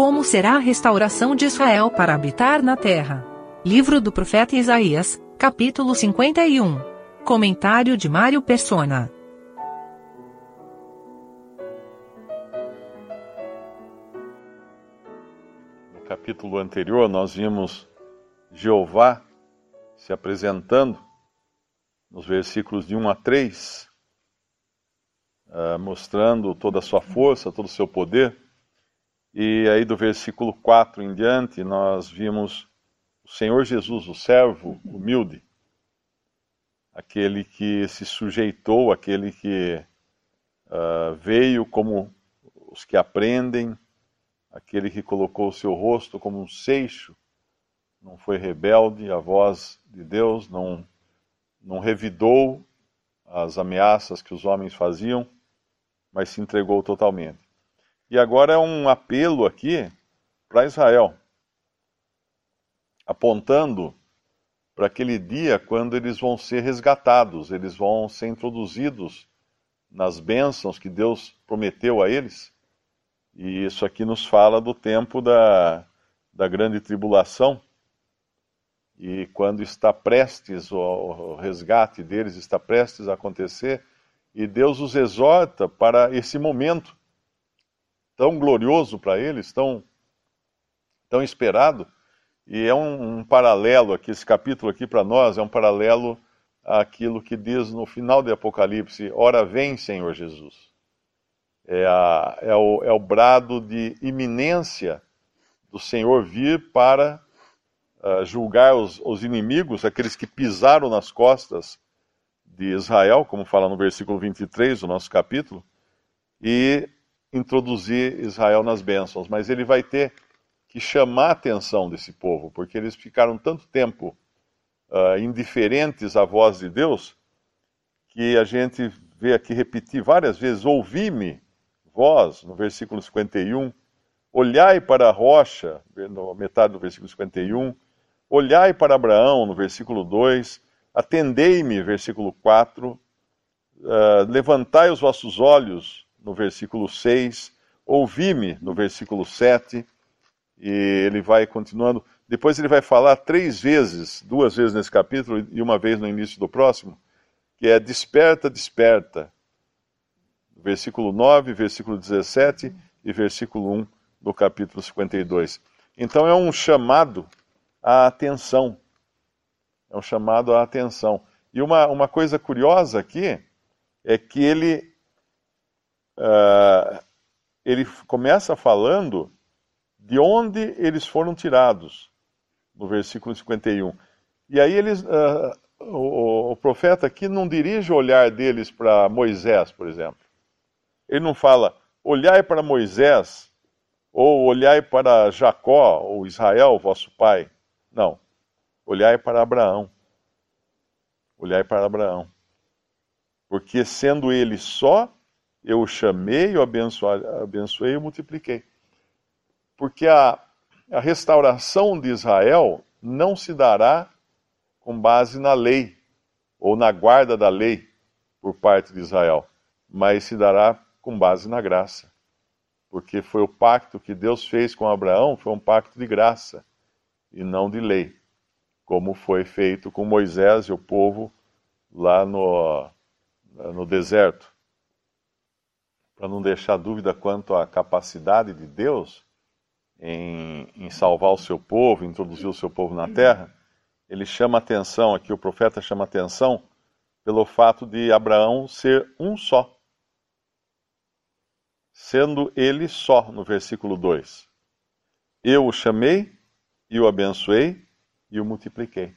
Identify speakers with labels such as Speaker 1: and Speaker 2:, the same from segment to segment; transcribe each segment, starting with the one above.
Speaker 1: como será a restauração de Israel para habitar na terra. Livro do profeta Isaías, capítulo 51. Comentário de Mário Persona.
Speaker 2: No capítulo anterior, nós vimos Jeová se apresentando nos versículos de 1 a 3, uh, ah, mostrando toda a sua força, todo o seu poder. E aí do versículo 4 em diante, nós vimos o Senhor Jesus, o servo humilde, aquele que se sujeitou, aquele que uh, veio como os que aprendem, aquele que colocou o seu rosto como um seixo, não foi rebelde à voz de Deus, não não revidou as ameaças que os homens faziam, mas se entregou totalmente. E agora é um apelo aqui para Israel, apontando para aquele dia quando eles vão ser resgatados, eles vão ser introduzidos nas bênçãos que Deus prometeu a eles. E isso aqui nos fala do tempo da, da grande tribulação, e quando está prestes, o resgate deles está prestes a acontecer, e Deus os exorta para esse momento tão glorioso para eles, tão, tão esperado. E é um, um paralelo aqui, esse capítulo aqui para nós é um paralelo àquilo que diz no final de Apocalipse: Ora vem, Senhor Jesus. É, a, é, o, é o brado de iminência do Senhor vir para uh, julgar os, os inimigos, aqueles que pisaram nas costas de Israel, como fala no versículo 23 do nosso capítulo, e introduzir Israel nas bênçãos. Mas ele vai ter que chamar a atenção desse povo, porque eles ficaram tanto tempo uh, indiferentes à voz de Deus, que a gente vê aqui repetir várias vezes: Ouvi-me, vós, no versículo 51, olhai para a rocha, na metade do versículo 51, Olhai para Abraão, no versículo 2, atendei-me, versículo 4, uh, eh, levantai os vossos olhos, no versículo 6, ouvi-me, no versículo 7, e ele vai continuando. Depois ele vai falar três vezes, duas vezes nesse capítulo e uma vez no início do próximo, que é desperta, desperta. Versículo 9, versículo 17 e versículo 1 do capítulo 52. Então é um chamado a atenção. É um chamado à atenção. E uma, uma coisa curiosa aqui é que ele, uh, ele começa falando de onde eles foram tirados, no versículo 51. E aí eles, uh, o, o, profeta aqui não dirige o olhar deles para Moisés, por exemplo. Ele não fala, olhai para Moisés, ou olhai para Jacó, ou Israel, vosso pai. Não. Olhai para Abraão. Olhai para Abraão. Porque sendo ele só, eu o chamei, o abençoei, abençoei e multipliquei. Porque a, a restauração de Israel não se dará com base na lei, ou na guarda da lei por parte de Israel, mas se dará com base na graça. Porque foi o pacto que Deus fez com Abraão, foi um pacto de graça e não de lei, como foi feito com Moisés e o povo lá no, no deserto. Para não deixar dúvida quanto à capacidade de Deus em, em salvar o seu povo, introduzir o seu povo na terra, ele chama atenção aqui, o profeta chama atenção pelo fato de Abraão ser um só. Sendo ele só, no versículo 2. Eu o chamei e o abençoei e o multipliquei.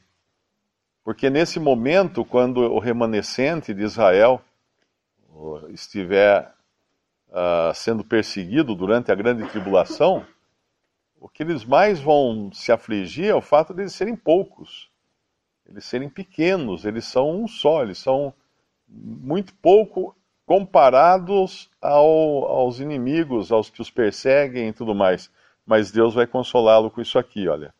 Speaker 2: Porque nesse momento, quando o remanescente de Israel estiver uh, sendo perseguido durante a grande tribulação, o que eles mais vão se afligir é o fato de eles serem poucos, eles serem pequenos, eles são um só, eles são muito pouco comparados ao, aos inimigos, aos que os perseguem e tudo mais mas Deus vai consolá-lo com isso aqui, olha.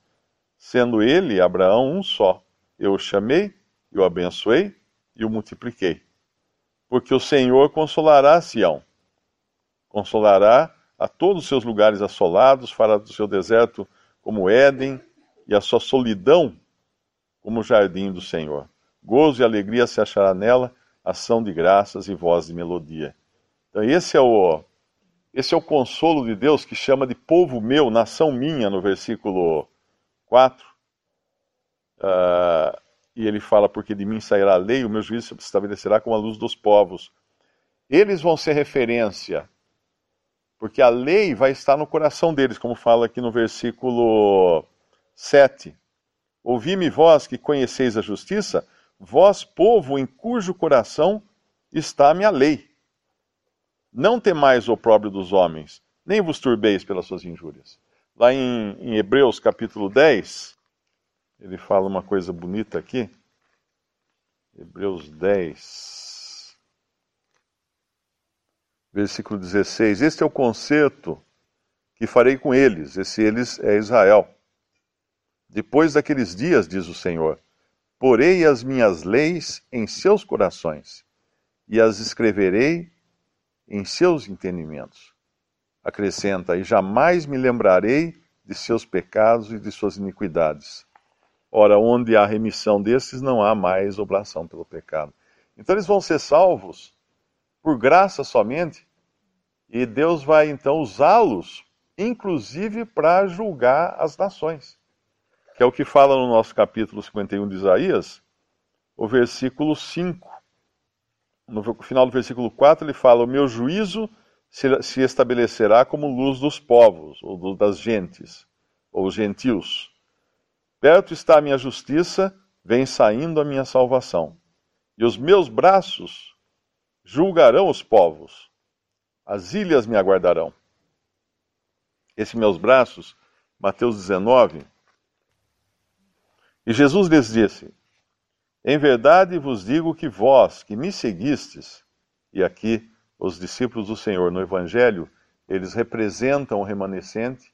Speaker 2: Sendo ele, Abraão, um só, eu o chamei, eu o abençoei e o multipliquei. Porque o Senhor consolará Sião, consolará a todos os seus lugares assolados, fará do seu deserto como Éden, e a sua solidão como o jardim do Senhor. Gozo e alegria se achará nela, ação de graças e voz de melodia. Então esse é o esse é o consolo de Deus que chama de povo meu, nação minha, no versículo 4. Uh, ah, e ele fala: Porque de mim sairá a lei, o meu juízo se estabelecerá como a luz dos povos. Eles vão ser referência, porque a lei vai estar no coração deles, como fala aqui no versículo 7. Ouvi-me vós que conheceis a justiça, vós, povo em cujo coração está a minha lei. Não temais o opróbrio dos homens, nem vos turbeis pelas suas injúrias. Lá em, em Hebreus capítulo 10, ele fala uma coisa bonita aqui. Hebreus 10, versículo 16. Este é o concerto que farei com eles. Esse eles é Israel. Depois daqueles dias, diz o Senhor, porei as minhas leis em seus corações e as escreverei em seus entendimentos. Acrescenta, e jamais me lembrarei de seus pecados e de suas iniquidades. Ora, onde há remissão desses, não há mais oblação pelo pecado. Então eles vão ser salvos por graça somente, e Deus vai então usá-los, inclusive para julgar as nações. Que é o que fala no nosso capítulo 51 de Isaías, o versículo 5. No final do versículo 4, ele fala: O meu juízo se estabelecerá como luz dos povos, ou das gentes, ou gentios. Perto está a minha justiça, vem saindo a minha salvação. E os meus braços julgarão os povos, as ilhas me aguardarão. Esses meus braços, Mateus 19. E Jesus lhes disse: Em verdade vos digo que vós, que me seguistes, e aqui os discípulos do Senhor no Evangelho, eles representam o remanescente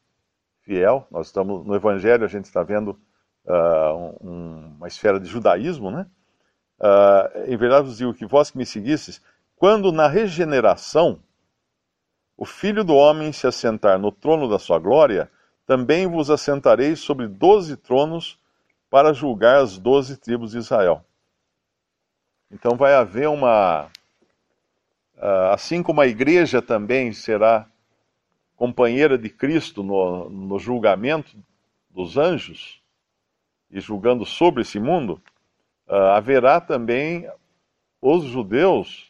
Speaker 2: fiel. Nós estamos no Evangelho, a gente está vendo uh, um, uma esfera de judaísmo, né? Uh, em verdade vos digo que vós que me seguistes, quando na regeneração o Filho do Homem se assentar no trono da sua glória, também vos assentareis sobre doze tronos para julgar as doze tribos de Israel. Então vai haver uma. Uh, assim como a igreja também será companheira de Cristo no, no julgamento dos anjos, e julgando sobre esse mundo, uh, haverá também os judeus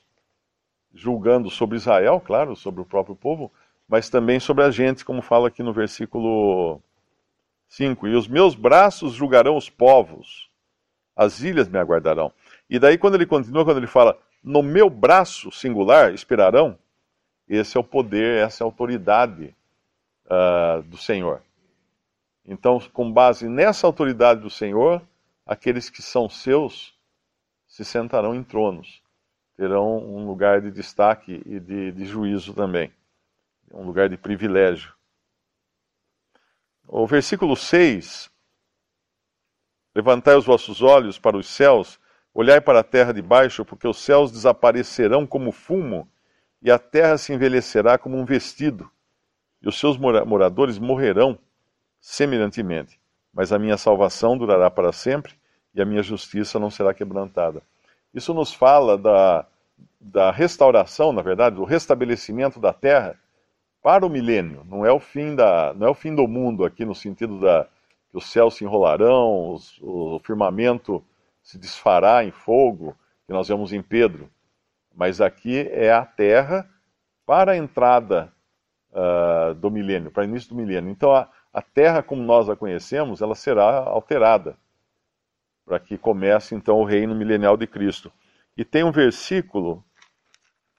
Speaker 2: julgando sobre Israel, claro, sobre o próprio povo, mas também sobre a gente, como fala aqui no versículo 5. E os meus braços julgarão os povos, as ilhas me aguardarão. E daí, quando ele continua, quando ele fala, no meu braço singular esperarão, esse é o poder, essa é a autoridade uh, do Senhor. Então, com base nessa autoridade do Senhor, aqueles que são seus se sentarão em tronos, terão um lugar de destaque e de, de juízo também, um lugar de privilégio. O versículo 6: Levantai os vossos olhos para os céus, olhai para a terra de baixo, porque os céus desaparecerão como fumo, e a terra se envelhecerá como um vestido, e os seus moradores morrerão semelhantemente. Mas a minha salvação durará para sempre e a minha justiça não será quebrantada. Isso nos fala da, da restauração, na verdade, do restabelecimento da terra para o milênio. Não é o fim, da, não é o fim do mundo aqui no sentido da que os céus se enrolarão, os, o firmamento se desfará em fogo, que nós vemos em Pedro. Mas aqui é a terra para a entrada uh, do milênio, para o início do milênio. Então a, a terra como nós a conhecemos, ela será alterada para que comece então o reino milenial de Cristo. E tem um versículo,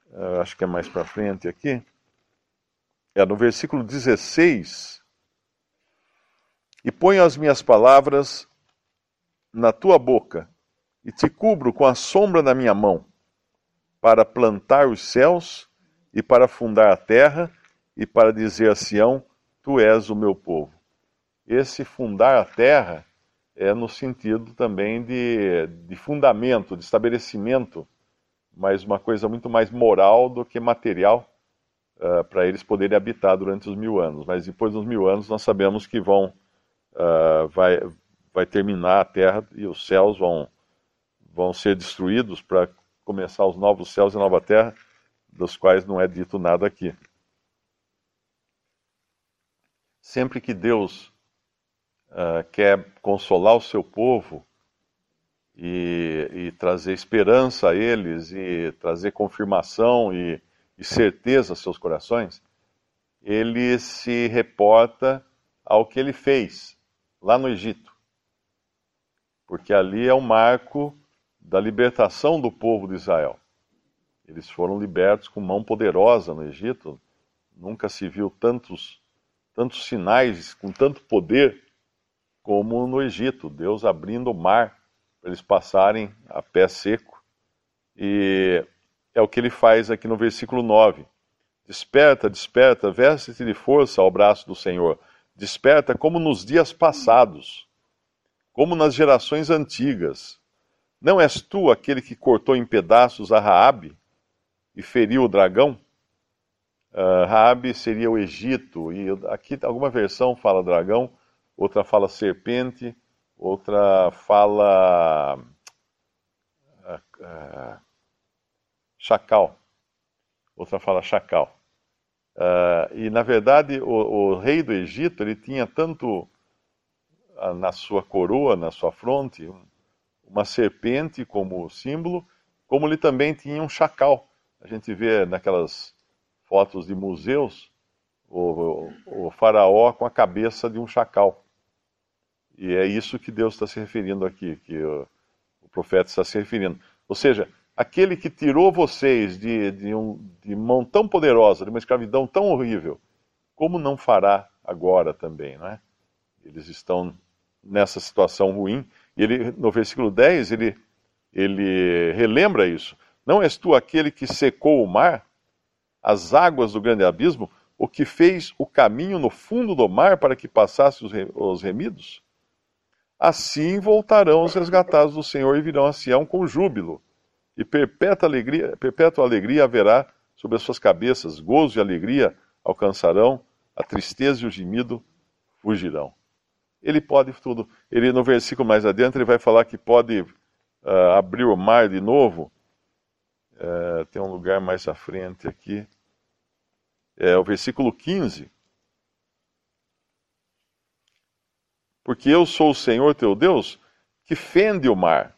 Speaker 2: uh, acho que é mais para frente aqui, é no versículo 16. E ponho as minhas palavras na tua boca, e te cubro com a sombra da minha mão, para plantar os céus, e para fundar a terra, e para dizer a Sião: Tu és o meu povo. Esse fundar a terra é no sentido também de, de fundamento, de estabelecimento, mas uma coisa muito mais moral do que material, uh, para eles poderem habitar durante os mil anos. Mas depois dos mil anos nós sabemos que vão uh, vai, vai terminar a terra e os céus vão, vão ser destruídos para começar os novos céus e nova terra, dos quais não é dito nada aqui. Sempre que Deus uh, quer consolar o seu povo e, e, trazer esperança a eles e trazer confirmação e, e certeza aos seus corações, ele se reporta ao que ele fez lá no Egito. Porque ali é o marco da libertação do povo de Israel. Eles foram libertos com mão poderosa no Egito. Nunca se viu tantos, tantos sinais com tanto poder como no Egito. Deus abrindo o mar para eles passarem a pé seco. E é o que ele faz aqui no versículo 9. Desperta, desperta, veste-te de força ao braço do Senhor. Desperta como nos dias passados, como nas gerações antigas. Não és tu aquele que cortou em pedaços a Raabe e feriu o dragão? Uh, Raabe seria o Egito, e aqui alguma versão fala dragão, outra fala serpente, outra fala uh, uh, chacal, outra fala chacal. Uh, e na verdade o, o, rei do Egito ele tinha tanto na sua coroa, na sua fronte, uma serpente como símbolo, como ele também tinha um chacal. A gente vê naquelas fotos de museus o, o, o faraó com a cabeça de um chacal. E é isso que Deus está se referindo aqui, que o, o profeta está se referindo. Ou seja, aquele que tirou vocês de, de, um, de mão tão poderosa, de uma escravidão tão horrível, como não fará agora também, não é? Eles estão nessa situação ruim. E ele, no versículo 10, ele, ele relembra isso. Não és tu aquele que secou o mar, as águas do grande abismo, o que fez o caminho no fundo do mar para que passassem os remidos? Assim voltarão os resgatados do Senhor e virão a Sião com júbilo e perpétua alegria, perpétua alegria haverá sobre as suas cabeças, gozo e alegria alcançarão, a tristeza e o gemido fugirão. Ele pode tudo. Ele no versículo mais adiante ele vai falar que pode uh, abrir o mar de novo. Uh, tem um lugar mais à frente aqui. É o versículo 15. Porque eu sou o Senhor teu Deus que fende o mar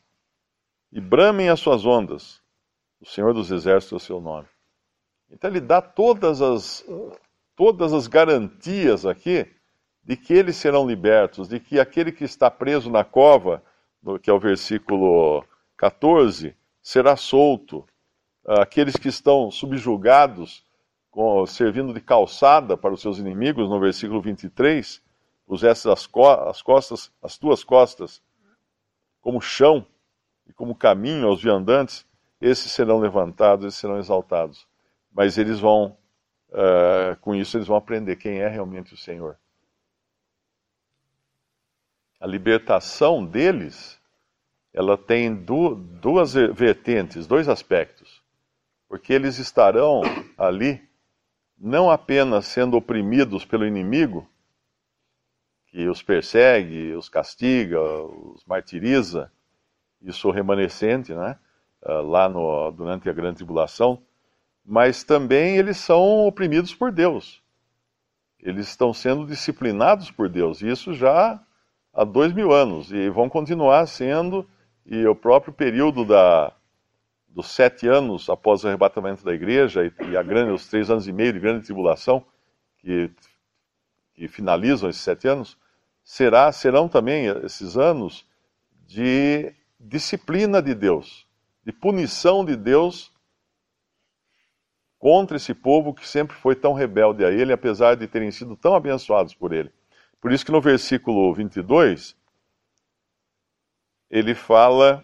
Speaker 2: e bramem as suas ondas. O Senhor dos Exércitos é o seu nome. Então ele dá todas as, todas as garantias aqui de que eles serão libertos, de que aquele que está preso na cova, que é o versículo 14, será solto. Aqueles que estão subjugados, servindo de calçada para os seus inimigos, no versículo 23, pusesse as, as costas, as tuas costas, como chão e como caminho aos viandantes, esses serão levantados, esses serão exaltados. Mas eles vão, uh, com isso, eles vão aprender quem é realmente o Senhor. A libertação deles, ela tem du duas vertentes, dois aspectos. Porque eles estarão ali não apenas sendo oprimidos pelo inimigo, que os persegue, os castiga, os martiriza, isso remanescente, né? Ah, lá no, durante a grande tribulação, mas também eles são oprimidos por Deus. Eles estão sendo disciplinados por Deus, isso já há dois mil anos, e vão continuar sendo, e o próprio período da, dos sete anos após o arrebatamento da igreja e, e a grande, os três anos e meio de grande tribulação, que, que finalizam esses sete anos, será, serão também esses anos de disciplina de Deus, de punição de Deus contra esse povo que sempre foi tão rebelde a ele, apesar de terem sido tão abençoados por ele. Por isso que no versículo 22, ele fala,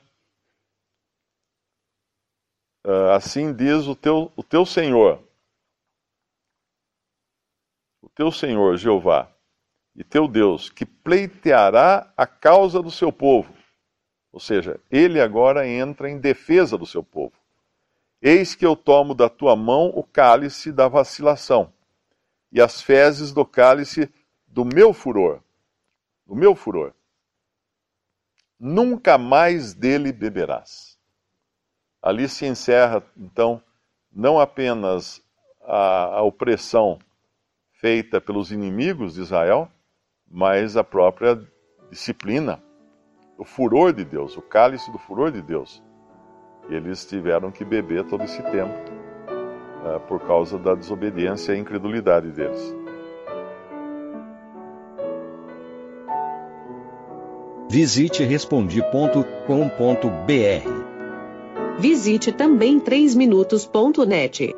Speaker 2: uh, assim diz o teu, o teu Senhor, o teu Senhor Jeová e teu Deus, que pleiteará a causa do seu povo ou seja, ele agora entra em defesa do seu povo. Eis que eu tomo da tua mão o cálice da vacilação e as fezes do cálice do meu furor. Do meu furor. Nunca mais dele beberás. Ali se encerra, então, não apenas a, a opressão feita pelos inimigos de Israel, mas a própria disciplina, o furor de Deus, o cálice do furor de Deus. E eles tiveram que beber todo esse tempo uh, por causa da desobediência e incredulidade deles.
Speaker 3: Visite respondi.com.br.
Speaker 4: Visite também 3minutos.net.